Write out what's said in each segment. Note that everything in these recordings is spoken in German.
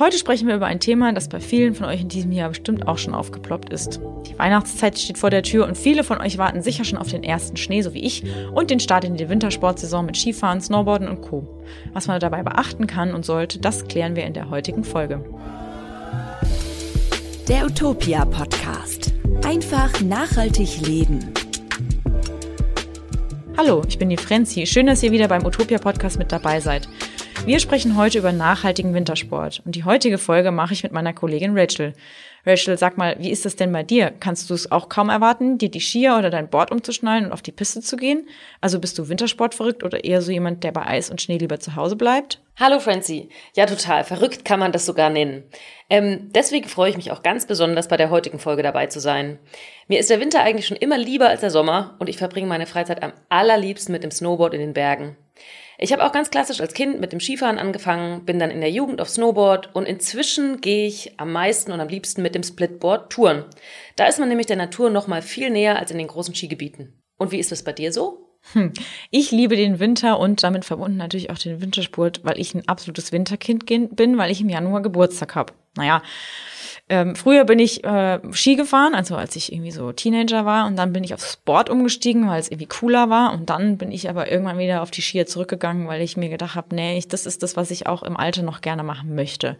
Heute sprechen wir über ein Thema, das bei vielen von euch in diesem Jahr bestimmt auch schon aufgeploppt ist. Die Weihnachtszeit steht vor der Tür und viele von euch warten sicher schon auf den ersten Schnee, so wie ich, und den Start in die Wintersportsaison mit Skifahren, Snowboarden und Co. Was man dabei beachten kann und sollte, das klären wir in der heutigen Folge. Der Utopia Podcast. Einfach nachhaltig leben. Hallo, ich bin die Frenzi. Schön, dass ihr wieder beim Utopia Podcast mit dabei seid. Wir sprechen heute über nachhaltigen Wintersport und die heutige Folge mache ich mit meiner Kollegin Rachel. Rachel, sag mal, wie ist das denn bei dir? Kannst du es auch kaum erwarten, dir die Skier oder dein Board umzuschnallen und auf die Piste zu gehen? Also bist du Wintersport verrückt oder eher so jemand, der bei Eis und Schnee lieber zu Hause bleibt? Hallo Francie. Ja, total. Verrückt kann man das sogar nennen. Ähm, deswegen freue ich mich auch ganz besonders bei der heutigen Folge dabei zu sein. Mir ist der Winter eigentlich schon immer lieber als der Sommer und ich verbringe meine Freizeit am allerliebsten mit dem Snowboard in den Bergen. Ich habe auch ganz klassisch als Kind mit dem Skifahren angefangen, bin dann in der Jugend auf Snowboard und inzwischen gehe ich am meisten und am liebsten mit dem Splitboard touren. Da ist man nämlich der Natur noch mal viel näher als in den großen Skigebieten. Und wie ist das bei dir so? Hm. Ich liebe den Winter und damit verbunden natürlich auch den Wintersport, weil ich ein absolutes Winterkind bin, weil ich im Januar Geburtstag habe. Naja, ähm, früher bin ich äh, Ski gefahren, also als ich irgendwie so Teenager war und dann bin ich auf Sport umgestiegen, weil es irgendwie cooler war und dann bin ich aber irgendwann wieder auf die Skier zurückgegangen, weil ich mir gedacht habe, nee, ich, das ist das, was ich auch im Alter noch gerne machen möchte.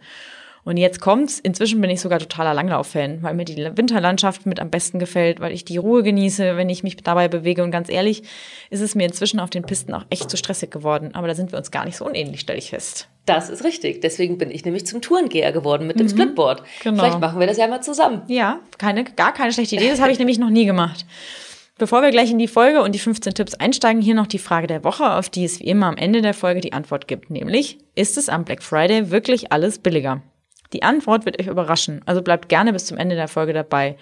Und jetzt kommt's. Inzwischen bin ich sogar totaler Langlauf-Fan, weil mir die Winterlandschaft mit am besten gefällt, weil ich die Ruhe genieße, wenn ich mich dabei bewege. Und ganz ehrlich, ist es mir inzwischen auf den Pisten auch echt zu stressig geworden. Aber da sind wir uns gar nicht so unähnlich, stelle ich fest. Das ist richtig. Deswegen bin ich nämlich zum Tourengeher geworden mit dem mhm. Splitboard. Genau. Vielleicht machen wir das ja mal zusammen. Ja, keine, gar keine schlechte Idee. Das habe ich nämlich noch nie gemacht. Bevor wir gleich in die Folge und die 15 Tipps einsteigen, hier noch die Frage der Woche, auf die es wie immer am Ende der Folge die Antwort gibt, nämlich, ist es am Black Friday wirklich alles billiger? Die Antwort wird euch überraschen, also bleibt gerne bis zum Ende der Folge dabei.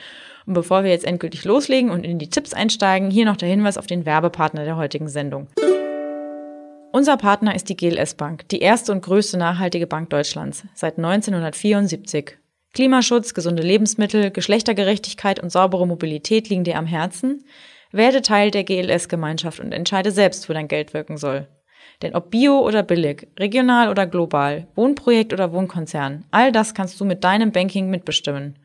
Und bevor wir jetzt endgültig loslegen und in die Tipps einsteigen, hier noch der Hinweis auf den Werbepartner der heutigen Sendung. Unser Partner ist die GLS Bank, die erste und größte nachhaltige Bank Deutschlands, seit 1974. Klimaschutz, gesunde Lebensmittel, Geschlechtergerechtigkeit und saubere Mobilität liegen dir am Herzen? Werde Teil der GLS-Gemeinschaft und entscheide selbst, wo dein Geld wirken soll. Denn ob bio oder billig, regional oder global, Wohnprojekt oder Wohnkonzern, all das kannst du mit deinem Banking mitbestimmen.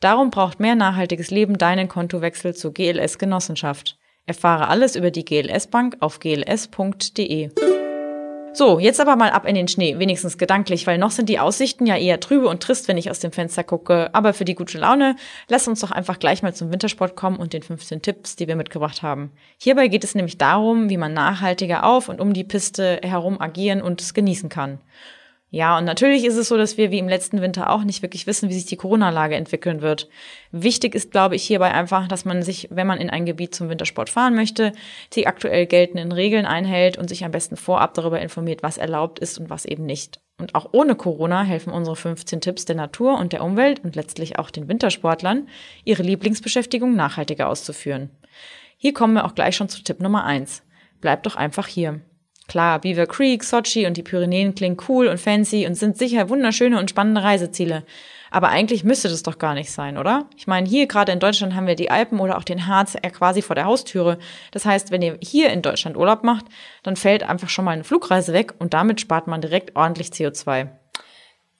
Darum braucht mehr nachhaltiges Leben deinen Kontowechsel zur GLS Genossenschaft. Erfahre alles über die GLS Bank auf gls.de. So, jetzt aber mal ab in den Schnee, wenigstens gedanklich, weil noch sind die Aussichten ja eher trübe und trist, wenn ich aus dem Fenster gucke. Aber für die gute Laune, lass uns doch einfach gleich mal zum Wintersport kommen und den 15 Tipps, die wir mitgebracht haben. Hierbei geht es nämlich darum, wie man nachhaltiger auf und um die Piste herum agieren und es genießen kann. Ja, und natürlich ist es so, dass wir wie im letzten Winter auch nicht wirklich wissen, wie sich die Corona-Lage entwickeln wird. Wichtig ist, glaube ich, hierbei einfach, dass man sich, wenn man in ein Gebiet zum Wintersport fahren möchte, die aktuell geltenden Regeln einhält und sich am besten vorab darüber informiert, was erlaubt ist und was eben nicht. Und auch ohne Corona helfen unsere 15 Tipps der Natur und der Umwelt und letztlich auch den Wintersportlern, ihre Lieblingsbeschäftigung nachhaltiger auszuführen. Hier kommen wir auch gleich schon zu Tipp Nummer eins: Bleibt doch einfach hier. Klar, Beaver Creek, Sochi und die Pyrenäen klingen cool und fancy und sind sicher wunderschöne und spannende Reiseziele. Aber eigentlich müsste das doch gar nicht sein, oder? Ich meine, hier gerade in Deutschland haben wir die Alpen oder auch den Harz ja quasi vor der Haustüre. Das heißt, wenn ihr hier in Deutschland Urlaub macht, dann fällt einfach schon mal eine Flugreise weg und damit spart man direkt ordentlich CO2.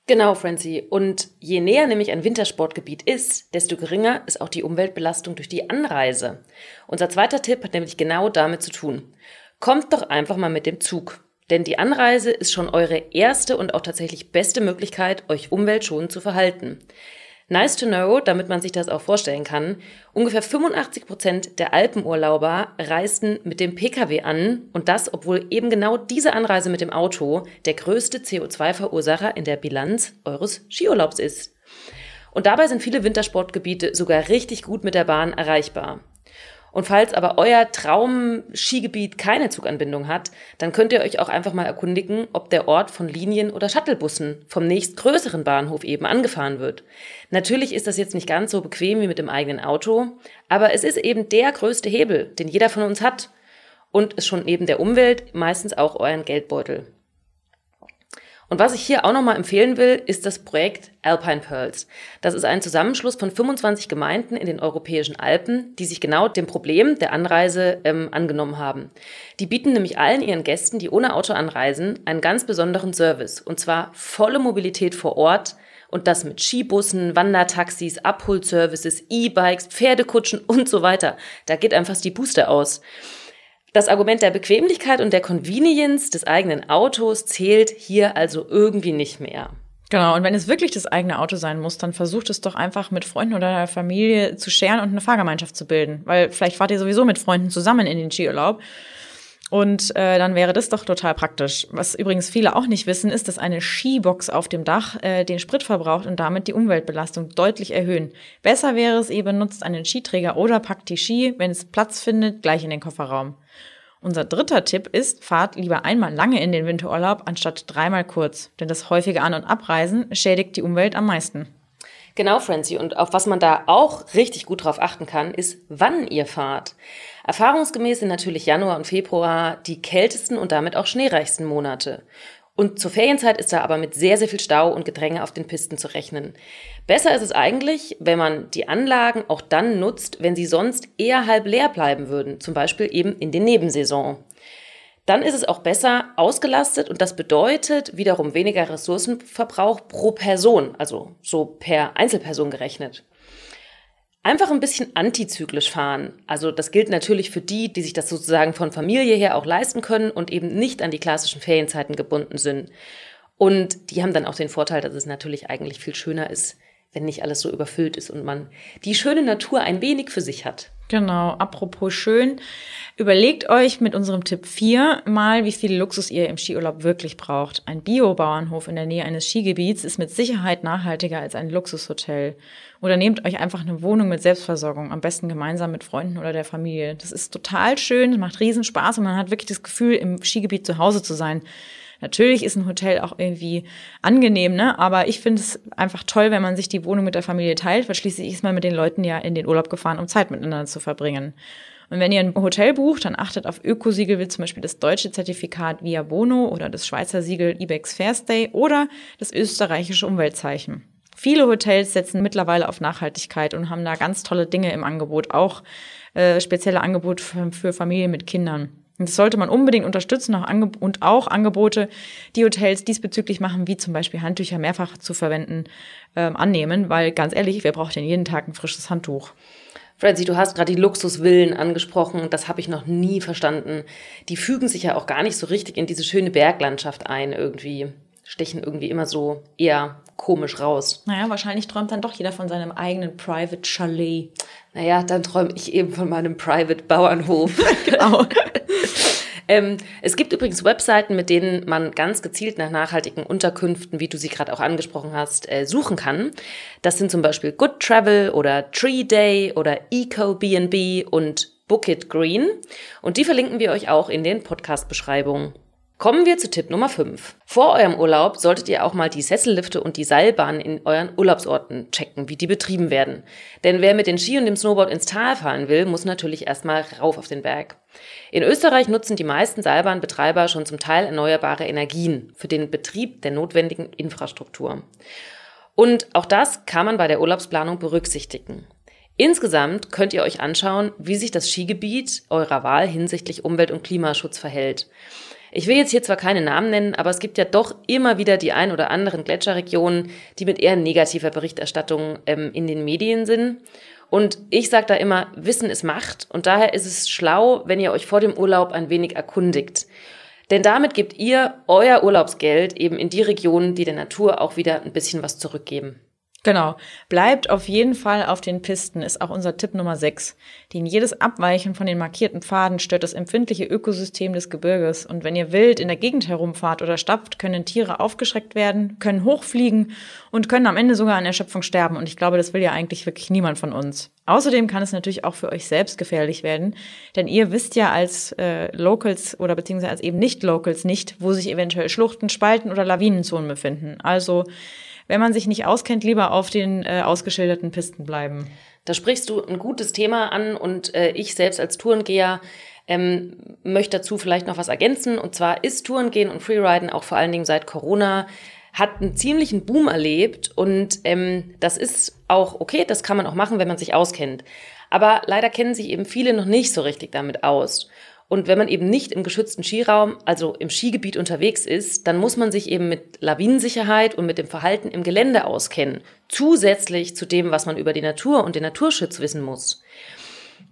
Genau, Francie. Und je näher nämlich ein Wintersportgebiet ist, desto geringer ist auch die Umweltbelastung durch die Anreise. Unser zweiter Tipp hat nämlich genau damit zu tun. Kommt doch einfach mal mit dem Zug. Denn die Anreise ist schon eure erste und auch tatsächlich beste Möglichkeit, euch umweltschonend zu verhalten. Nice to know, damit man sich das auch vorstellen kann. Ungefähr 85 Prozent der Alpenurlauber reisten mit dem Pkw an und das, obwohl eben genau diese Anreise mit dem Auto der größte CO2-Verursacher in der Bilanz eures Skiurlaubs ist. Und dabei sind viele Wintersportgebiete sogar richtig gut mit der Bahn erreichbar. Und falls aber euer Traum-Skigebiet keine Zuganbindung hat, dann könnt ihr euch auch einfach mal erkundigen, ob der Ort von Linien- oder Shuttlebussen vom nächstgrößeren Bahnhof eben angefahren wird. Natürlich ist das jetzt nicht ganz so bequem wie mit dem eigenen Auto, aber es ist eben der größte Hebel, den jeder von uns hat und ist schon neben der Umwelt meistens auch euren Geldbeutel. Und was ich hier auch nochmal empfehlen will, ist das Projekt Alpine Pearls. Das ist ein Zusammenschluss von 25 Gemeinden in den europäischen Alpen, die sich genau dem Problem der Anreise ähm, angenommen haben. Die bieten nämlich allen ihren Gästen, die ohne Auto anreisen, einen ganz besonderen Service. Und zwar volle Mobilität vor Ort, und das mit Skibussen, Wandertaxis, Abholservices, E-Bikes, Pferdekutschen und so weiter. Da geht einfach die Booster aus. Das Argument der Bequemlichkeit und der Convenience des eigenen Autos zählt hier also irgendwie nicht mehr. Genau, und wenn es wirklich das eigene Auto sein muss, dann versucht es doch einfach mit Freunden oder der Familie zu scheren und eine Fahrgemeinschaft zu bilden. Weil vielleicht fahrt ihr sowieso mit Freunden zusammen in den Skiurlaub. Und äh, dann wäre das doch total praktisch. Was übrigens viele auch nicht wissen, ist, dass eine Skibox auf dem Dach äh, den Sprit verbraucht und damit die Umweltbelastung deutlich erhöhen. Besser wäre es, ihr benutzt einen Skiträger oder packt die Ski, wenn es Platz findet, gleich in den Kofferraum. Unser dritter Tipp ist, fahrt lieber einmal lange in den Winterurlaub anstatt dreimal kurz, denn das häufige An- und Abreisen schädigt die Umwelt am meisten. Genau, Francie. Und auf was man da auch richtig gut drauf achten kann, ist, wann ihr fahrt. Erfahrungsgemäß sind natürlich Januar und Februar die kältesten und damit auch schneereichsten Monate. Und zur Ferienzeit ist da aber mit sehr, sehr viel Stau und Gedränge auf den Pisten zu rechnen. Besser ist es eigentlich, wenn man die Anlagen auch dann nutzt, wenn sie sonst eher halb leer bleiben würden, zum Beispiel eben in den Nebensaison. Dann ist es auch besser ausgelastet und das bedeutet wiederum weniger Ressourcenverbrauch pro Person, also so per Einzelperson gerechnet. Einfach ein bisschen antizyklisch fahren. Also das gilt natürlich für die, die sich das sozusagen von Familie her auch leisten können und eben nicht an die klassischen Ferienzeiten gebunden sind. Und die haben dann auch den Vorteil, dass es natürlich eigentlich viel schöner ist, wenn nicht alles so überfüllt ist und man die schöne Natur ein wenig für sich hat. Genau, apropos schön, überlegt euch mit unserem Tipp 4 mal, wie viel Luxus ihr im Skiurlaub wirklich braucht. Ein Biobauernhof in der Nähe eines Skigebiets ist mit Sicherheit nachhaltiger als ein Luxushotel. Oder nehmt euch einfach eine Wohnung mit Selbstversorgung, am besten gemeinsam mit Freunden oder der Familie. Das ist total schön, macht riesen Spaß und man hat wirklich das Gefühl, im Skigebiet zu Hause zu sein. Natürlich ist ein Hotel auch irgendwie angenehm, ne? Aber ich finde es einfach toll, wenn man sich die Wohnung mit der Familie teilt, weil schließlich ist man mit den Leuten ja in den Urlaub gefahren, um Zeit miteinander zu verbringen. Und wenn ihr ein Hotel bucht, dann achtet auf Ökosiegel wie zum Beispiel das deutsche Zertifikat Via Bono oder das Schweizer Siegel Ibex Fairstay oder das österreichische Umweltzeichen. Viele Hotels setzen mittlerweile auf Nachhaltigkeit und haben da ganz tolle Dinge im Angebot, auch äh, spezielle Angebote für, für Familien mit Kindern. Und das sollte man unbedingt unterstützen und auch Angebote, die Hotels diesbezüglich machen, wie zum Beispiel Handtücher mehrfach zu verwenden, ähm, annehmen, weil ganz ehrlich, wer braucht denn jeden Tag ein frisches Handtuch? Francie, du hast gerade die Luxusvillen angesprochen. Das habe ich noch nie verstanden. Die fügen sich ja auch gar nicht so richtig in diese schöne Berglandschaft ein irgendwie. Stechen irgendwie immer so eher komisch raus. Naja, wahrscheinlich träumt dann doch jeder von seinem eigenen Private Chalet. Naja, dann träume ich eben von meinem Private Bauernhof. genau. ähm, es gibt übrigens Webseiten, mit denen man ganz gezielt nach nachhaltigen Unterkünften, wie du sie gerade auch angesprochen hast, äh, suchen kann. Das sind zum Beispiel Good Travel oder Tree Day oder Eco BNB und Book It Green. Und die verlinken wir euch auch in den Podcast-Beschreibungen. Kommen wir zu Tipp Nummer 5. Vor eurem Urlaub solltet ihr auch mal die Sessellifte und die Seilbahnen in euren Urlaubsorten checken, wie die betrieben werden. Denn wer mit den Ski und dem Snowboard ins Tal fahren will, muss natürlich erstmal rauf auf den Berg. In Österreich nutzen die meisten Seilbahnbetreiber schon zum Teil erneuerbare Energien für den Betrieb der notwendigen Infrastruktur. Und auch das kann man bei der Urlaubsplanung berücksichtigen. Insgesamt könnt ihr euch anschauen, wie sich das Skigebiet eurer Wahl hinsichtlich Umwelt- und Klimaschutz verhält. Ich will jetzt hier zwar keine Namen nennen, aber es gibt ja doch immer wieder die ein oder anderen Gletscherregionen, die mit eher negativer Berichterstattung ähm, in den Medien sind. Und ich sage da immer, Wissen ist Macht und daher ist es schlau, wenn ihr euch vor dem Urlaub ein wenig erkundigt. Denn damit gebt ihr euer Urlaubsgeld eben in die Regionen, die der Natur auch wieder ein bisschen was zurückgeben. Genau. Bleibt auf jeden Fall auf den Pisten, ist auch unser Tipp Nummer 6. Denn jedes Abweichen von den markierten Pfaden stört das empfindliche Ökosystem des Gebirges. Und wenn ihr wild in der Gegend herumfahrt oder stapft, können Tiere aufgeschreckt werden, können hochfliegen und können am Ende sogar an Erschöpfung sterben. Und ich glaube, das will ja eigentlich wirklich niemand von uns. Außerdem kann es natürlich auch für euch selbst gefährlich werden, denn ihr wisst ja als äh, Locals oder beziehungsweise als eben Nicht-Locals nicht, wo sich eventuell Schluchten, Spalten oder Lawinenzonen befinden. Also wenn man sich nicht auskennt, lieber auf den äh, ausgeschilderten Pisten bleiben. Da sprichst du ein gutes Thema an und äh, ich selbst als Tourengeher ähm, möchte dazu vielleicht noch was ergänzen. Und zwar ist Tourengehen und Freeriden auch vor allen Dingen seit Corona hat einen ziemlichen Boom erlebt und ähm, das ist auch okay, das kann man auch machen, wenn man sich auskennt. Aber leider kennen sich eben viele noch nicht so richtig damit aus. Und wenn man eben nicht im geschützten Skiraum, also im Skigebiet unterwegs ist, dann muss man sich eben mit Lawinensicherheit und mit dem Verhalten im Gelände auskennen. Zusätzlich zu dem, was man über die Natur und den Naturschutz wissen muss.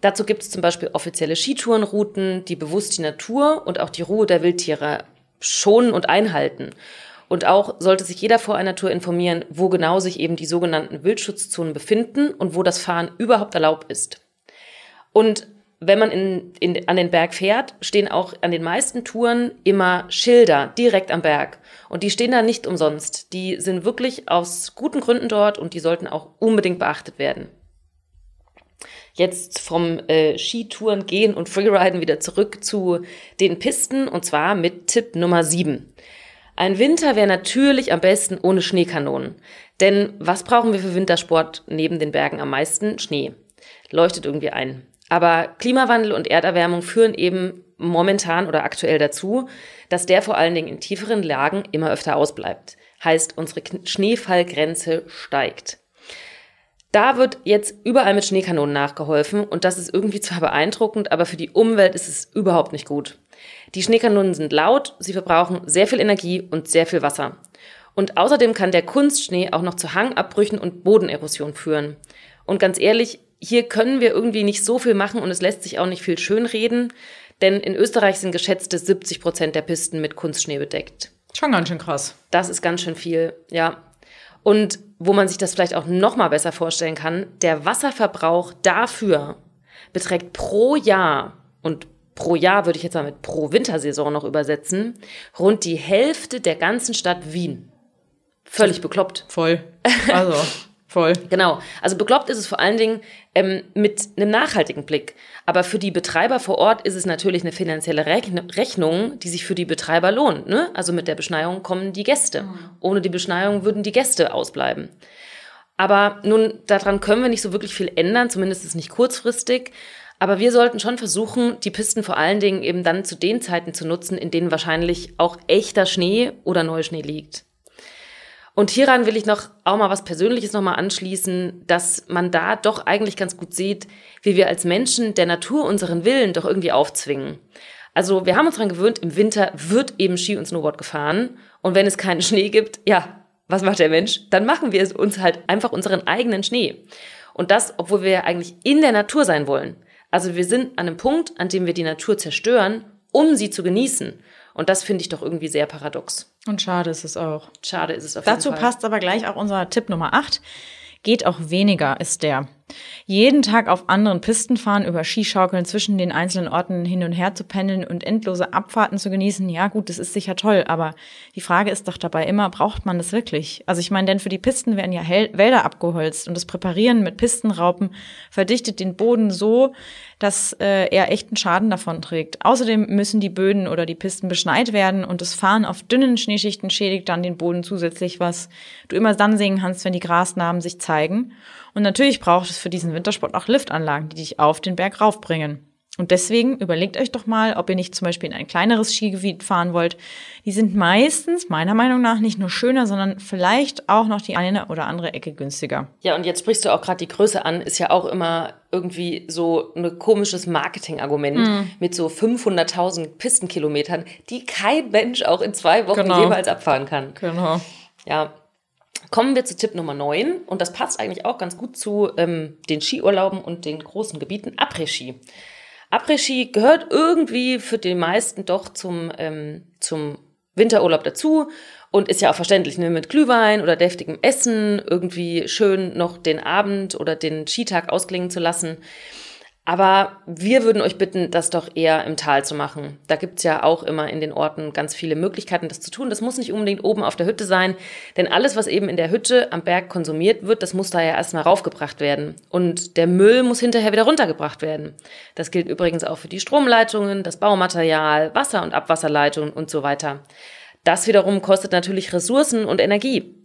Dazu gibt es zum Beispiel offizielle Skitourenrouten, die bewusst die Natur und auch die Ruhe der Wildtiere schonen und einhalten. Und auch sollte sich jeder vor einer Tour informieren, wo genau sich eben die sogenannten Wildschutzzonen befinden und wo das Fahren überhaupt erlaubt ist. Und wenn man in, in, an den Berg fährt, stehen auch an den meisten Touren immer Schilder direkt am Berg. Und die stehen da nicht umsonst. Die sind wirklich aus guten Gründen dort und die sollten auch unbedingt beachtet werden. Jetzt vom äh, Skitouren gehen und Freeriden wieder zurück zu den Pisten und zwar mit Tipp Nummer 7. Ein Winter wäre natürlich am besten ohne Schneekanonen. Denn was brauchen wir für Wintersport neben den Bergen am meisten? Schnee. Leuchtet irgendwie ein. Aber Klimawandel und Erderwärmung führen eben momentan oder aktuell dazu, dass der vor allen Dingen in tieferen Lagen immer öfter ausbleibt. Heißt, unsere Schneefallgrenze steigt. Da wird jetzt überall mit Schneekanonen nachgeholfen und das ist irgendwie zwar beeindruckend, aber für die Umwelt ist es überhaupt nicht gut. Die Schneekanonen sind laut, sie verbrauchen sehr viel Energie und sehr viel Wasser. Und außerdem kann der Kunstschnee auch noch zu Hangabbrüchen und Bodenerosion führen. Und ganz ehrlich, hier können wir irgendwie nicht so viel machen und es lässt sich auch nicht viel schönreden, denn in Österreich sind geschätzte 70 Prozent der Pisten mit Kunstschnee bedeckt. Schon ganz schön krass. Das ist ganz schön viel, ja. Und wo man sich das vielleicht auch noch mal besser vorstellen kann, der Wasserverbrauch dafür beträgt pro Jahr und pro Jahr würde ich jetzt mal mit pro Wintersaison noch übersetzen, rund die Hälfte der ganzen Stadt Wien. Völlig bekloppt. Voll. Also Voll. Genau. Also bekloppt ist es vor allen Dingen ähm, mit einem nachhaltigen Blick. Aber für die Betreiber vor Ort ist es natürlich eine finanzielle Rechnung, die sich für die Betreiber lohnt. Ne? Also mit der Beschneiung kommen die Gäste. Mhm. Ohne die Beschneiung würden die Gäste ausbleiben. Aber nun, daran können wir nicht so wirklich viel ändern, zumindest nicht kurzfristig. Aber wir sollten schon versuchen, die Pisten vor allen Dingen eben dann zu den Zeiten zu nutzen, in denen wahrscheinlich auch echter Schnee oder Neuschnee liegt. Und hieran will ich noch auch mal was Persönliches nochmal anschließen, dass man da doch eigentlich ganz gut sieht, wie wir als Menschen der Natur unseren Willen doch irgendwie aufzwingen. Also wir haben uns daran gewöhnt, im Winter wird eben Ski und Snowboard gefahren. Und wenn es keinen Schnee gibt, ja, was macht der Mensch? Dann machen wir es uns halt einfach unseren eigenen Schnee. Und das, obwohl wir ja eigentlich in der Natur sein wollen. Also wir sind an einem Punkt, an dem wir die Natur zerstören, um sie zu genießen. Und das finde ich doch irgendwie sehr paradox. Und schade ist es auch. Schade ist es auf Dazu jeden Fall. passt aber gleich auch unser Tipp Nummer 8. Geht auch weniger, ist der. Jeden Tag auf anderen Pisten fahren, über Skischaukeln zwischen den einzelnen Orten hin und her zu pendeln und endlose Abfahrten zu genießen, ja gut, das ist sicher toll, aber die Frage ist doch dabei immer, braucht man das wirklich? Also ich meine, denn für die Pisten werden ja Hel Wälder abgeholzt und das Präparieren mit Pistenraupen verdichtet den Boden so, dass äh, er echten Schaden davon trägt. Außerdem müssen die Böden oder die Pisten beschneit werden und das Fahren auf dünnen Schneeschichten schädigt dann den Boden zusätzlich, was du immer dann sehen kannst, wenn die Grasnarben sich zeigen. Und natürlich braucht es für diesen Wintersport auch Liftanlagen, die dich auf den Berg raufbringen. Und deswegen überlegt euch doch mal, ob ihr nicht zum Beispiel in ein kleineres Skigebiet fahren wollt. Die sind meistens, meiner Meinung nach, nicht nur schöner, sondern vielleicht auch noch die eine oder andere Ecke günstiger. Ja, und jetzt sprichst du auch gerade die Größe an, ist ja auch immer irgendwie so ein komisches Marketingargument mm. mit so 500.000 Pistenkilometern, die kein Mensch auch in zwei Wochen genau. jemals abfahren kann. Genau. Ja, Kommen wir zu Tipp Nummer 9 und das passt eigentlich auch ganz gut zu ähm, den Skiurlauben und den großen Gebieten Après-Ski. Après-Ski gehört irgendwie für die meisten doch zum, ähm, zum Winterurlaub dazu und ist ja auch verständlich, ne? mit Glühwein oder deftigem Essen irgendwie schön noch den Abend oder den Skitag ausklingen zu lassen. Aber wir würden euch bitten, das doch eher im Tal zu machen. Da gibt's ja auch immer in den Orten ganz viele Möglichkeiten, das zu tun. Das muss nicht unbedingt oben auf der Hütte sein, denn alles, was eben in der Hütte am Berg konsumiert wird, das muss da ja erstmal raufgebracht werden. Und der Müll muss hinterher wieder runtergebracht werden. Das gilt übrigens auch für die Stromleitungen, das Baumaterial, Wasser- und Abwasserleitungen und so weiter. Das wiederum kostet natürlich Ressourcen und Energie.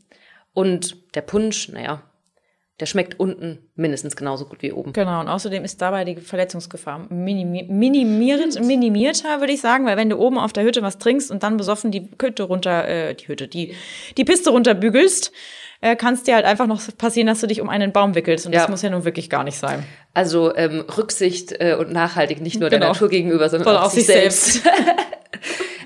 Und der Punsch, naja, der schmeckt unten mindestens genauso gut wie oben. Genau, und außerdem ist dabei die Verletzungsgefahr minimi minimiert, minimierter, würde ich sagen, weil wenn du oben auf der Hütte was trinkst und dann besoffen die Hütte runter, äh, die Hütte, die, die Piste runterbügelst, äh, kann es dir halt einfach noch passieren, dass du dich um einen Baum wickelst. Und ja. das muss ja nun wirklich gar nicht sein. Also ähm, Rücksicht äh, und nachhaltig nicht nur genau. der Natur gegenüber, sondern Voll auch, auch sich selbst. selbst.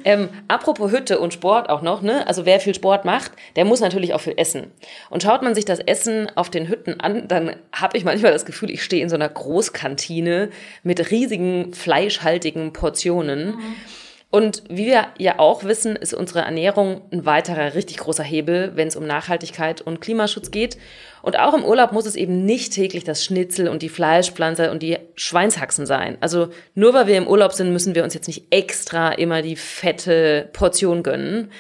Ähm, apropos Hütte und Sport auch noch, ne? Also wer viel Sport macht, der muss natürlich auch viel essen. Und schaut man sich das Essen auf den Hütten an, dann habe ich manchmal das Gefühl, ich stehe in so einer Großkantine mit riesigen fleischhaltigen Portionen. Mhm. Und wie wir ja auch wissen, ist unsere Ernährung ein weiterer richtig großer Hebel, wenn es um Nachhaltigkeit und Klimaschutz geht. Und auch im Urlaub muss es eben nicht täglich das Schnitzel und die Fleischpflanze und die Schweinshaxen sein. Also nur weil wir im Urlaub sind, müssen wir uns jetzt nicht extra immer die fette Portion gönnen.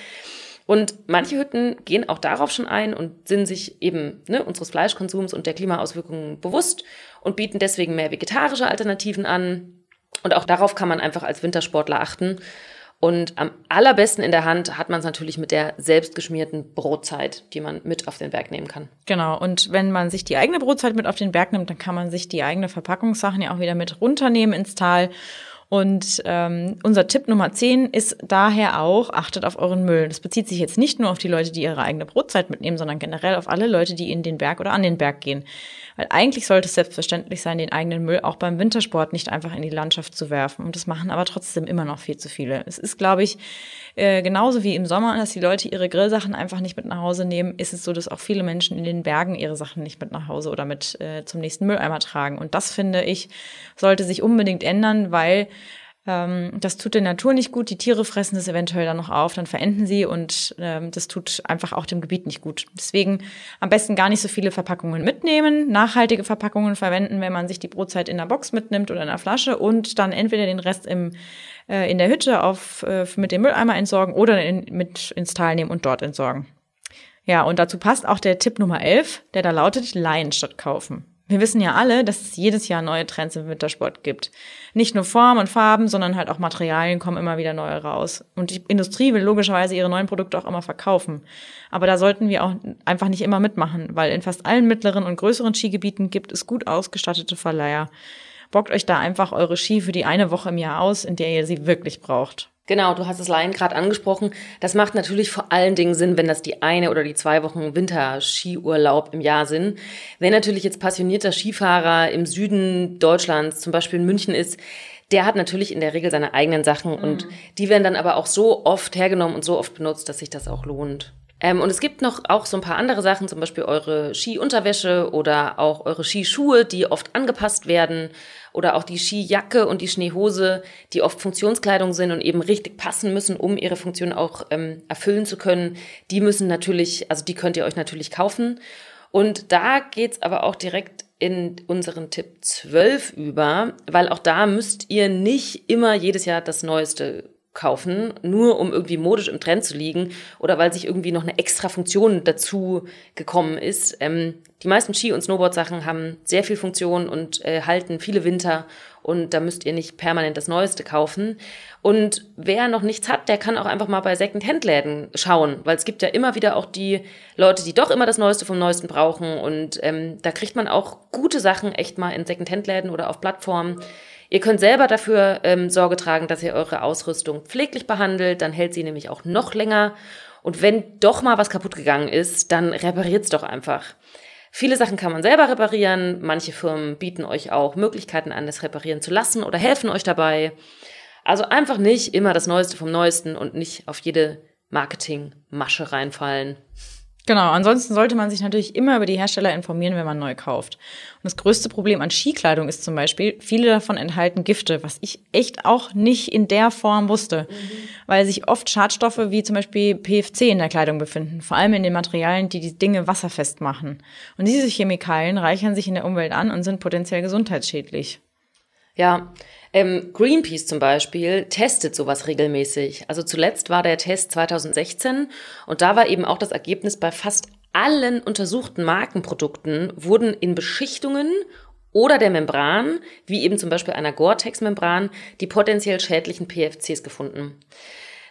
Und manche Hütten gehen auch darauf schon ein und sind sich eben ne, unseres Fleischkonsums und der Klimaauswirkungen bewusst und bieten deswegen mehr vegetarische Alternativen an, und auch darauf kann man einfach als Wintersportler achten. Und am allerbesten in der Hand hat man es natürlich mit der selbstgeschmierten Brotzeit, die man mit auf den Berg nehmen kann. Genau. Und wenn man sich die eigene Brotzeit mit auf den Berg nimmt, dann kann man sich die eigene Verpackungssachen ja auch wieder mit runternehmen ins Tal. Und ähm, unser Tipp Nummer 10 ist daher auch, achtet auf euren Müll. Das bezieht sich jetzt nicht nur auf die Leute, die ihre eigene Brotzeit mitnehmen, sondern generell auf alle Leute, die in den Berg oder an den Berg gehen. Weil eigentlich sollte es selbstverständlich sein, den eigenen Müll auch beim Wintersport nicht einfach in die Landschaft zu werfen. Und das machen aber trotzdem immer noch viel zu viele. Es ist, glaube ich, äh, genauso wie im Sommer, dass die Leute ihre Grillsachen einfach nicht mit nach Hause nehmen, ist es so, dass auch viele Menschen in den Bergen ihre Sachen nicht mit nach Hause oder mit äh, zum nächsten Mülleimer tragen. Und das finde ich, sollte sich unbedingt ändern, weil ähm, das tut der Natur nicht gut. Die Tiere fressen das eventuell dann noch auf, dann verenden sie und ähm, das tut einfach auch dem Gebiet nicht gut. Deswegen am besten gar nicht so viele Verpackungen mitnehmen, nachhaltige Verpackungen verwenden, wenn man sich die Brotzeit in der Box mitnimmt oder in der Flasche und dann entweder den Rest im äh, in der Hütte auf äh, mit dem Mülleimer entsorgen oder in, mit ins Tal nehmen und dort entsorgen. Ja, und dazu passt auch der Tipp Nummer 11, der da lautet Leihen statt kaufen. Wir wissen ja alle, dass es jedes Jahr neue Trends im Wintersport gibt. Nicht nur Form und Farben, sondern halt auch Materialien kommen immer wieder neue raus. Und die Industrie will logischerweise ihre neuen Produkte auch immer verkaufen. Aber da sollten wir auch einfach nicht immer mitmachen, weil in fast allen mittleren und größeren Skigebieten gibt es gut ausgestattete Verleiher. Bockt euch da einfach eure Ski für die eine Woche im Jahr aus, in der ihr sie wirklich braucht. Genau, du hast es Laien gerade angesprochen. Das macht natürlich vor allen Dingen Sinn, wenn das die eine oder die zwei Wochen Winterskiurlaub im Jahr sind. Wenn natürlich jetzt passionierter Skifahrer im Süden Deutschlands, zum Beispiel in München ist, der hat natürlich in der Regel seine eigenen Sachen mhm. und die werden dann aber auch so oft hergenommen und so oft benutzt, dass sich das auch lohnt. Ähm, und es gibt noch auch so ein paar andere Sachen, zum Beispiel eure Skiunterwäsche oder auch eure Skischuhe, die oft angepasst werden oder auch die Skijacke und die Schneehose, die oft Funktionskleidung sind und eben richtig passen müssen, um ihre Funktion auch ähm, erfüllen zu können. Die müssen natürlich, also die könnt ihr euch natürlich kaufen. Und da geht's aber auch direkt in unseren Tipp 12 über, weil auch da müsst ihr nicht immer jedes Jahr das Neueste kaufen, nur um irgendwie modisch im Trend zu liegen oder weil sich irgendwie noch eine extra Funktion dazu gekommen ist. Ähm, die meisten Ski- und Snowboard-Sachen haben sehr viel Funktion und äh, halten viele Winter und da müsst ihr nicht permanent das Neueste kaufen. Und wer noch nichts hat, der kann auch einfach mal bei Second-Hand-Läden schauen, weil es gibt ja immer wieder auch die Leute, die doch immer das Neueste vom Neuesten brauchen und ähm, da kriegt man auch gute Sachen echt mal in Second-Hand-Läden oder auf Plattformen Ihr könnt selber dafür ähm, Sorge tragen, dass ihr eure Ausrüstung pfleglich behandelt, dann hält sie nämlich auch noch länger. Und wenn doch mal was kaputt gegangen ist, dann repariert's doch einfach. Viele Sachen kann man selber reparieren. Manche Firmen bieten euch auch Möglichkeiten an, das reparieren zu lassen oder helfen euch dabei. Also einfach nicht immer das Neueste vom Neuesten und nicht auf jede Marketingmasche reinfallen. Genau, ansonsten sollte man sich natürlich immer über die Hersteller informieren, wenn man neu kauft. Und das größte Problem an Skikleidung ist zum Beispiel, viele davon enthalten Gifte, was ich echt auch nicht in der Form wusste, mhm. weil sich oft Schadstoffe wie zum Beispiel PFC in der Kleidung befinden, vor allem in den Materialien, die die Dinge wasserfest machen. Und diese Chemikalien reichern sich in der Umwelt an und sind potenziell gesundheitsschädlich. Ja, ähm, Greenpeace zum Beispiel testet sowas regelmäßig. Also zuletzt war der Test 2016 und da war eben auch das Ergebnis bei fast allen untersuchten Markenprodukten wurden in Beschichtungen oder der Membran, wie eben zum Beispiel einer Gore-Tex-Membran, die potenziell schädlichen PFCs gefunden.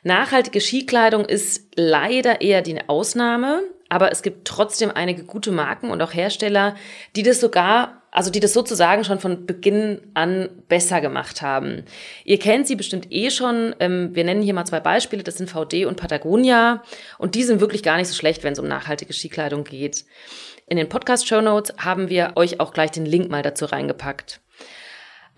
Nachhaltige Skikleidung ist leider eher die Ausnahme, aber es gibt trotzdem einige gute Marken und auch Hersteller, die das sogar, also die das sozusagen schon von Beginn an besser gemacht haben. Ihr kennt sie bestimmt eh schon. Ähm, wir nennen hier mal zwei Beispiele. Das sind VD und Patagonia. Und die sind wirklich gar nicht so schlecht, wenn es um nachhaltige Skikleidung geht. In den Podcast-Show Notes haben wir euch auch gleich den Link mal dazu reingepackt.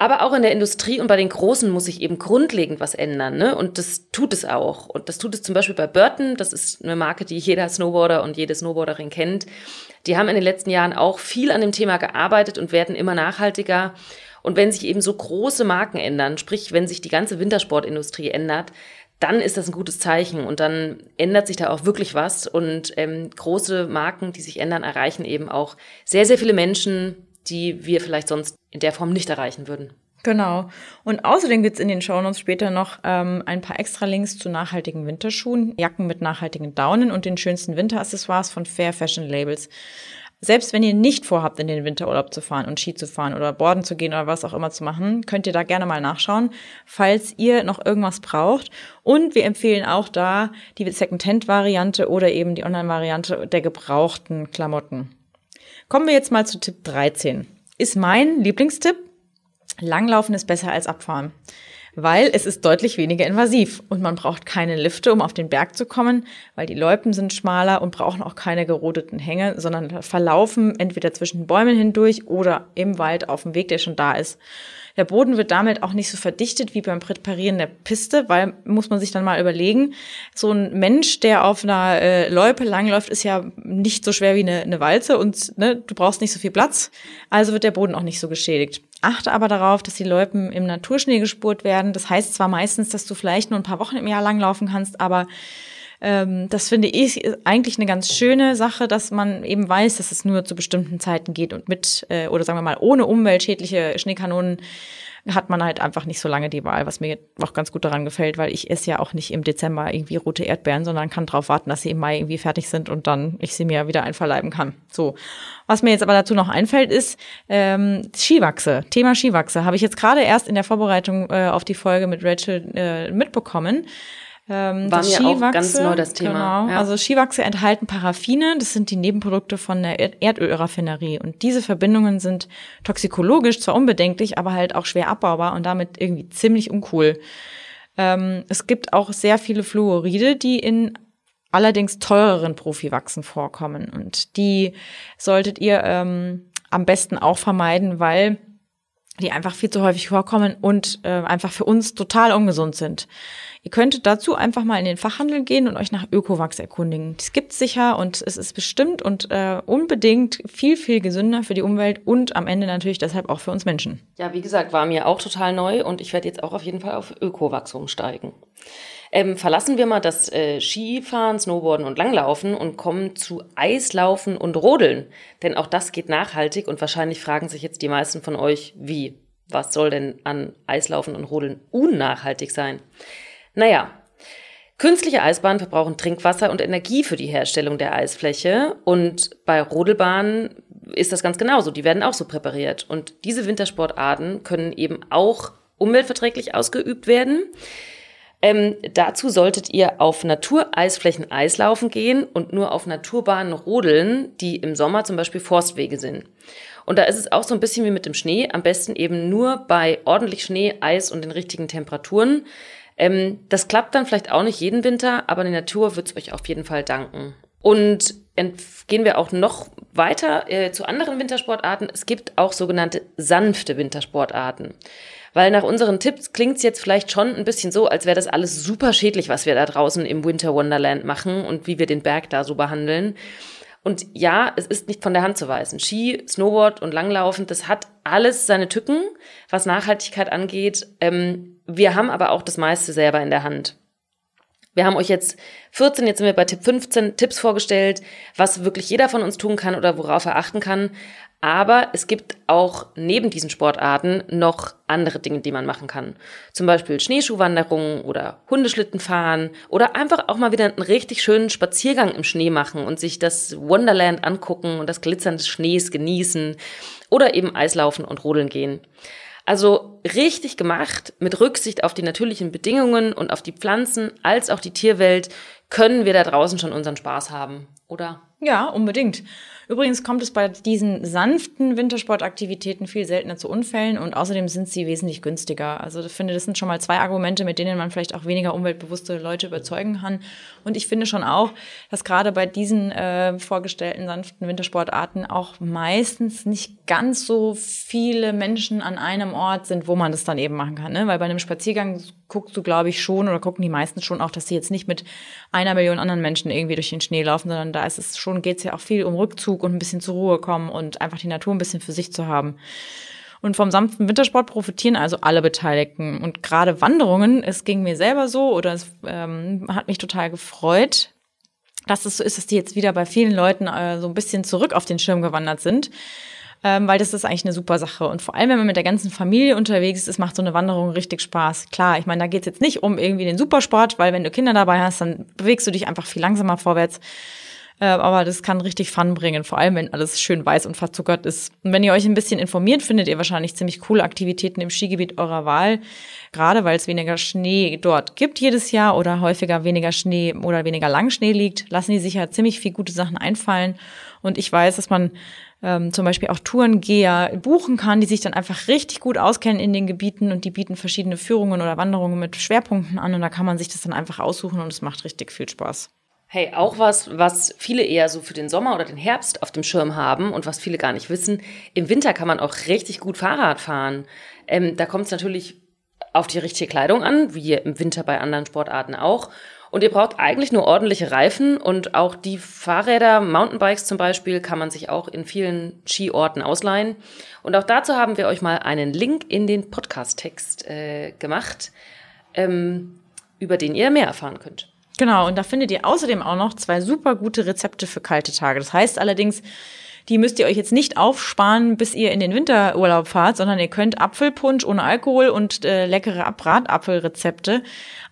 Aber auch in der Industrie und bei den Großen muss sich eben grundlegend was ändern. Ne? Und das tut es auch. Und das tut es zum Beispiel bei Burton. Das ist eine Marke, die jeder Snowboarder und jede Snowboarderin kennt. Die haben in den letzten Jahren auch viel an dem Thema gearbeitet und werden immer nachhaltiger. Und wenn sich eben so große Marken ändern, sprich, wenn sich die ganze Wintersportindustrie ändert, dann ist das ein gutes Zeichen und dann ändert sich da auch wirklich was. Und ähm, große Marken, die sich ändern, erreichen eben auch sehr, sehr viele Menschen, die wir vielleicht sonst in der Form nicht erreichen würden. Genau. Und außerdem gibt's in den Shownotes später noch ähm, ein paar extra Links zu nachhaltigen Winterschuhen, Jacken mit nachhaltigen Daunen und den schönsten Winteraccessoires von Fair Fashion Labels. Selbst wenn ihr nicht vorhabt, in den Winterurlaub zu fahren und Ski zu fahren oder Borden zu gehen oder was auch immer zu machen, könnt ihr da gerne mal nachschauen, falls ihr noch irgendwas braucht. Und wir empfehlen auch da die Second-Hand-Variante oder eben die Online-Variante der gebrauchten Klamotten. Kommen wir jetzt mal zu Tipp 13. Ist mein Lieblingstipp. Langlaufen ist besser als Abfahren, weil es ist deutlich weniger invasiv und man braucht keine Lifte, um auf den Berg zu kommen, weil die Loipen sind schmaler und brauchen auch keine gerodeten Hänge, sondern verlaufen entweder zwischen Bäumen hindurch oder im Wald auf dem Weg, der schon da ist. Der Boden wird damit auch nicht so verdichtet wie beim Präparieren der Piste, weil muss man sich dann mal überlegen, so ein Mensch, der auf einer äh, Loipe langläuft, ist ja nicht so schwer wie eine, eine Walze und ne, du brauchst nicht so viel Platz, also wird der Boden auch nicht so geschädigt. Achte aber darauf, dass die Loipen im Naturschnee gespurt werden. Das heißt zwar meistens, dass du vielleicht nur ein paar Wochen im Jahr langlaufen kannst, aber ähm, das finde ich eigentlich eine ganz schöne Sache, dass man eben weiß, dass es nur zu bestimmten Zeiten geht und mit, äh, oder sagen wir mal, ohne umweltschädliche Schneekanonen hat man halt einfach nicht so lange die Wahl, was mir auch ganz gut daran gefällt, weil ich esse ja auch nicht im Dezember irgendwie rote Erdbeeren, sondern kann darauf warten, dass sie im Mai irgendwie fertig sind und dann ich sie mir wieder einverleiben kann. So. Was mir jetzt aber dazu noch einfällt, ist ähm, Skiwachse. Thema Skiwachse. Habe ich jetzt gerade erst in der Vorbereitung äh, auf die Folge mit Rachel äh, mitbekommen. Ähm, War mir Skiwachse, auch ganz neu das Thema. Genau. Ja. Also Skiwachse enthalten Paraffine, das sind die Nebenprodukte von der Erdölraffinerie. Und diese Verbindungen sind toxikologisch zwar unbedenklich, aber halt auch schwer abbaubar und damit irgendwie ziemlich uncool. Ähm, es gibt auch sehr viele Fluoride, die in allerdings teureren Profiwachsen vorkommen. Und die solltet ihr ähm, am besten auch vermeiden, weil die einfach viel zu häufig vorkommen und äh, einfach für uns total ungesund sind. Ihr könntet dazu einfach mal in den Fachhandel gehen und euch nach Ökowachs erkundigen. Das gibt's sicher und es ist bestimmt und äh, unbedingt viel, viel gesünder für die Umwelt und am Ende natürlich deshalb auch für uns Menschen. Ja, wie gesagt, war mir auch total neu und ich werde jetzt auch auf jeden Fall auf Ökowachs umsteigen. Ähm, verlassen wir mal das äh, Skifahren, Snowboarden und Langlaufen und kommen zu Eislaufen und Rodeln. Denn auch das geht nachhaltig und wahrscheinlich fragen sich jetzt die meisten von euch, wie? Was soll denn an Eislaufen und Rodeln unnachhaltig sein? Naja, Künstliche Eisbahnen verbrauchen Trinkwasser und Energie für die Herstellung der Eisfläche und bei Rodelbahnen ist das ganz genauso. Die werden auch so präpariert. Und diese Wintersportarten können eben auch umweltverträglich ausgeübt werden. Ähm, dazu solltet ihr auf Natureisflächen Eislaufen gehen und nur auf Naturbahnen rodeln, die im Sommer zum Beispiel Forstwege sind. Und da ist es auch so ein bisschen wie mit dem Schnee. Am besten eben nur bei ordentlich Schnee, Eis und den richtigen Temperaturen. Ähm, das klappt dann vielleicht auch nicht jeden Winter, aber die Natur wird es euch auf jeden Fall danken. Und gehen wir auch noch weiter äh, zu anderen Wintersportarten. Es gibt auch sogenannte sanfte Wintersportarten. Weil nach unseren Tipps klingt es jetzt vielleicht schon ein bisschen so, als wäre das alles super schädlich, was wir da draußen im Winter Wonderland machen und wie wir den Berg da so behandeln. Und ja, es ist nicht von der Hand zu weisen. Ski, Snowboard und Langlaufen, das hat alles seine Tücken, was Nachhaltigkeit angeht. Ähm, wir haben aber auch das meiste selber in der Hand. Wir haben euch jetzt 14, jetzt sind wir bei Tipp 15 Tipps vorgestellt, was wirklich jeder von uns tun kann oder worauf er achten kann. Aber es gibt auch neben diesen Sportarten noch andere Dinge, die man machen kann. Zum Beispiel Schneeschuhwanderungen oder Hundeschlitten fahren oder einfach auch mal wieder einen richtig schönen Spaziergang im Schnee machen und sich das Wonderland angucken und das Glitzern des Schnees genießen oder eben Eislaufen und Rodeln gehen. Also richtig gemacht, mit Rücksicht auf die natürlichen Bedingungen und auf die Pflanzen als auch die Tierwelt, können wir da draußen schon unseren Spaß haben, oder? Ja, unbedingt. Übrigens kommt es bei diesen sanften Wintersportaktivitäten viel seltener zu Unfällen und außerdem sind sie wesentlich günstiger. Also ich finde, das sind schon mal zwei Argumente, mit denen man vielleicht auch weniger umweltbewusste Leute überzeugen kann. Und ich finde schon auch, dass gerade bei diesen äh, vorgestellten sanften Wintersportarten auch meistens nicht ganz so viele Menschen an einem Ort sind, wo man das dann eben machen kann. Ne? Weil bei einem Spaziergang guckst du, glaube ich, schon oder gucken die meisten schon auch, dass sie jetzt nicht mit einer Million anderen Menschen irgendwie durch den Schnee laufen, sondern da ist es schon, geht es ja auch viel um Rückzug Rückzug und ein bisschen zur Ruhe kommen und einfach die Natur ein bisschen für sich zu haben. Und vom sanften Wintersport profitieren also alle Beteiligten. Und gerade Wanderungen, es ging mir selber so oder es ähm, hat mich total gefreut, dass es so ist, dass die jetzt wieder bei vielen Leuten äh, so ein bisschen zurück auf den Schirm gewandert sind. Ähm, weil das ist eigentlich eine super Sache. Und vor allem, wenn man mit der ganzen Familie unterwegs ist, macht so eine Wanderung richtig Spaß. Klar, ich meine, da geht es jetzt nicht um irgendwie den Supersport, weil wenn du Kinder dabei hast, dann bewegst du dich einfach viel langsamer vorwärts. Äh, aber das kann richtig Fun bringen, vor allem wenn alles schön weiß und verzuckert ist. Und wenn ihr euch ein bisschen informiert, findet ihr wahrscheinlich ziemlich coole Aktivitäten im Skigebiet eurer Wahl, gerade weil es weniger Schnee dort gibt jedes Jahr oder häufiger weniger Schnee oder weniger Langschnee liegt, lassen die sich ja ziemlich viel gute Sachen einfallen. Und ich weiß, dass man ähm, zum Beispiel auch Tourengeher buchen kann, die sich dann einfach richtig gut auskennen in den Gebieten und die bieten verschiedene Führungen oder Wanderungen mit Schwerpunkten an und da kann man sich das dann einfach aussuchen und es macht richtig viel Spaß. Hey, auch was, was viele eher so für den Sommer oder den Herbst auf dem Schirm haben und was viele gar nicht wissen. Im Winter kann man auch richtig gut Fahrrad fahren. Ähm, da kommt es natürlich auf die richtige Kleidung an, wie im Winter bei anderen Sportarten auch. Und ihr braucht eigentlich nur ordentliche Reifen und auch die Fahrräder, Mountainbikes zum Beispiel, kann man sich auch in vielen Skiorten ausleihen. Und auch dazu haben wir euch mal einen Link in den Podcast-Text äh, gemacht, ähm, über den ihr mehr erfahren könnt. Genau, und da findet ihr außerdem auch noch zwei super gute Rezepte für kalte Tage. Das heißt allerdings, die müsst ihr euch jetzt nicht aufsparen, bis ihr in den Winterurlaub fahrt, sondern ihr könnt Apfelpunsch ohne Alkohol und äh, leckere Bratapfelrezepte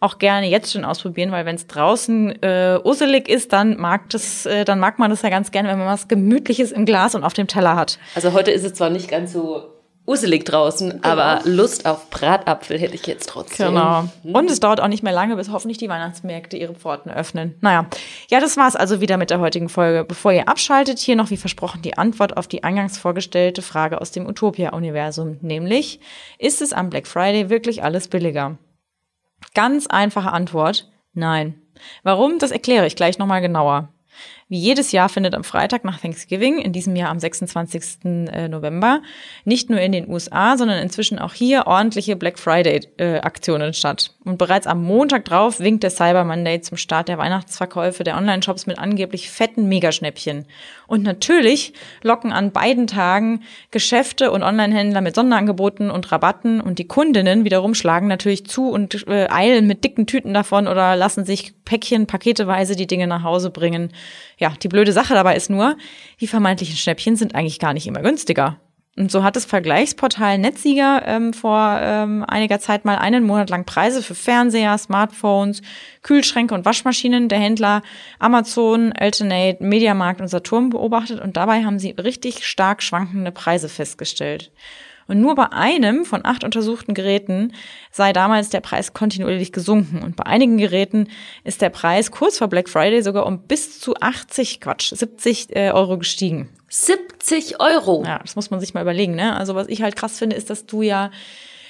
auch gerne jetzt schon ausprobieren, weil wenn es draußen äh, usselig ist, dann mag das, äh, dann mag man das ja ganz gerne, wenn man was Gemütliches im Glas und auf dem Teller hat. Also heute ist es zwar nicht ganz so uselig draußen, genau. aber Lust auf Bratapfel hätte ich jetzt trotzdem. Genau. Mhm. Und es dauert auch nicht mehr lange, bis hoffentlich die Weihnachtsmärkte ihre Pforten öffnen. Naja, ja, das war's also wieder mit der heutigen Folge. Bevor ihr abschaltet, hier noch wie versprochen die Antwort auf die eingangs vorgestellte Frage aus dem Utopia-Universum, nämlich, ist es am Black Friday wirklich alles billiger? Ganz einfache Antwort, nein. Warum? Das erkläre ich gleich nochmal genauer. Wie jedes Jahr findet am Freitag nach Thanksgiving, in diesem Jahr am 26. Äh, November, nicht nur in den USA, sondern inzwischen auch hier ordentliche Black Friday-Aktionen statt. Und bereits am Montag drauf winkt der Cyber Monday zum Start der Weihnachtsverkäufe der Online-Shops mit angeblich fetten Megaschnäppchen. Und natürlich locken an beiden Tagen Geschäfte und Online-Händler mit Sonderangeboten und Rabatten und die Kundinnen wiederum schlagen natürlich zu und äh, eilen mit dicken Tüten davon oder lassen sich Päckchen, paketeweise die Dinge nach Hause bringen. Ja, die blöde Sache dabei ist nur, die vermeintlichen Schnäppchen sind eigentlich gar nicht immer günstiger. Und so hat das Vergleichsportal Netzsieger ähm, vor ähm, einiger Zeit mal einen Monat lang Preise für Fernseher, Smartphones, Kühlschränke und Waschmaschinen der Händler Amazon, Alternate, Mediamarkt und Saturn beobachtet und dabei haben sie richtig stark schwankende Preise festgestellt. Und nur bei einem von acht untersuchten Geräten sei damals der Preis kontinuierlich gesunken. Und bei einigen Geräten ist der Preis kurz vor Black Friday sogar um bis zu 80, Quatsch, 70 äh, Euro gestiegen. 70 Euro? Ja, das muss man sich mal überlegen. Ne? Also was ich halt krass finde, ist, dass du ja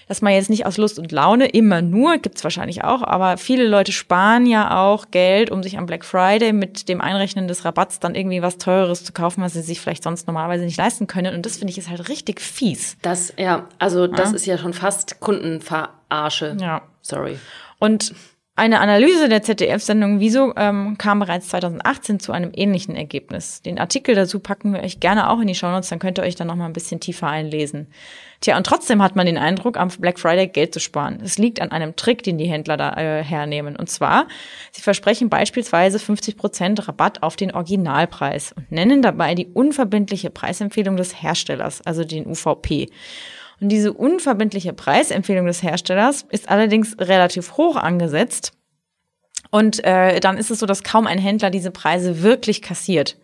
dass man jetzt nicht aus Lust und Laune immer nur, gibt's wahrscheinlich auch, aber viele Leute sparen ja auch Geld, um sich am Black Friday mit dem Einrechnen des Rabatts dann irgendwie was Teureres zu kaufen, was sie sich vielleicht sonst normalerweise nicht leisten können. Und das finde ich ist halt richtig fies. Das, ja, also das ja. ist ja schon fast Kundenverarsche. Ja. Sorry. Und eine Analyse der ZDF-Sendung Wieso ähm, kam bereits 2018 zu einem ähnlichen Ergebnis. Den Artikel dazu packen wir euch gerne auch in die Shownotes, dann könnt ihr euch dann noch mal ein bisschen tiefer einlesen. Tja, und trotzdem hat man den Eindruck, am Black Friday Geld zu sparen. Es liegt an einem Trick, den die Händler da äh, hernehmen. Und zwar, sie versprechen beispielsweise 50 Prozent Rabatt auf den Originalpreis und nennen dabei die unverbindliche Preisempfehlung des Herstellers, also den UVP. Und diese unverbindliche Preisempfehlung des Herstellers ist allerdings relativ hoch angesetzt. Und äh, dann ist es so, dass kaum ein Händler diese Preise wirklich kassiert.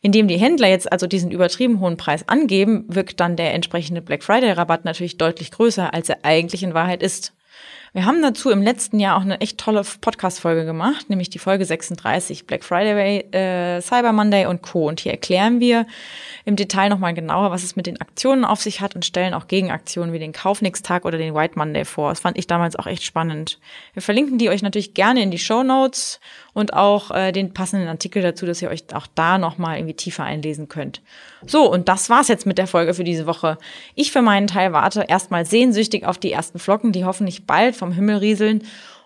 Indem die Händler jetzt also diesen übertrieben hohen Preis angeben, wirkt dann der entsprechende Black Friday Rabatt natürlich deutlich größer, als er eigentlich in Wahrheit ist. Wir haben dazu im letzten Jahr auch eine echt tolle Podcast-Folge gemacht, nämlich die Folge 36, Black Friday, äh, Cyber Monday und Co. Und hier erklären wir im Detail nochmal genauer, was es mit den Aktionen auf sich hat und stellen auch Gegenaktionen wie den Kaufnix-Tag oder den White Monday vor. Das fand ich damals auch echt spannend. Wir verlinken die euch natürlich gerne in die Show Notes und auch äh, den passenden Artikel dazu, dass ihr euch auch da nochmal irgendwie tiefer einlesen könnt. So, und das war's jetzt mit der Folge für diese Woche. Ich für meinen Teil warte erstmal sehnsüchtig auf die ersten Flocken, die hoffentlich bald vom Himmel rieseln.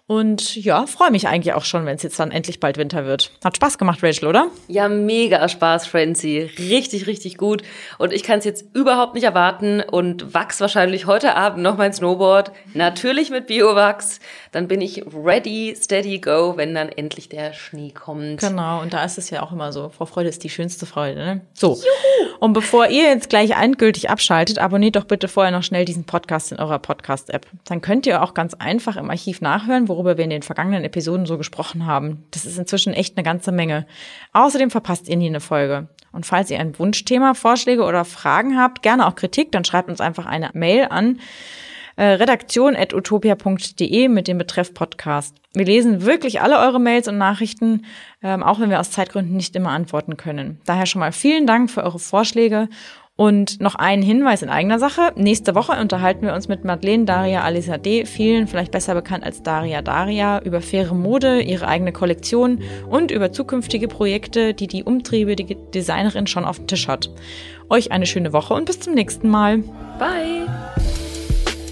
Und ja, freue mich eigentlich auch schon, wenn es jetzt dann endlich bald Winter wird. Hat Spaß gemacht, Rachel, oder? Ja, mega Spaß, Frenzy. Richtig, richtig gut. Und ich kann es jetzt überhaupt nicht erwarten und wachs wahrscheinlich heute Abend noch mein Snowboard. Natürlich mit Biowachs. Dann bin ich ready, steady, go, wenn dann endlich der Schnee kommt. Genau, und da ist es ja auch immer so. Frau Freude ist die schönste Freude, ne? So. Juhu. Und bevor ihr jetzt gleich endgültig abschaltet, abonniert doch bitte vorher noch schnell diesen Podcast in eurer Podcast-App. Dann könnt ihr auch ganz einfach im Archiv nachhören, worüber wir in den vergangenen Episoden so gesprochen haben. Das ist inzwischen echt eine ganze Menge. Außerdem verpasst ihr nie eine Folge. Und falls ihr ein Wunschthema, Vorschläge oder Fragen habt, gerne auch Kritik, dann schreibt uns einfach eine Mail an äh, redaktion.utopia.de mit dem Betreff Podcast. Wir lesen wirklich alle eure Mails und Nachrichten, ähm, auch wenn wir aus Zeitgründen nicht immer antworten können. Daher schon mal vielen Dank für eure Vorschläge und noch ein Hinweis in eigener Sache. Nächste Woche unterhalten wir uns mit Madeleine Daria Alizadeh, vielen vielleicht besser bekannt als Daria Daria, über faire Mode, ihre eigene Kollektion und über zukünftige Projekte, die die umtriebige Designerin schon auf dem Tisch hat. Euch eine schöne Woche und bis zum nächsten Mal. Bye!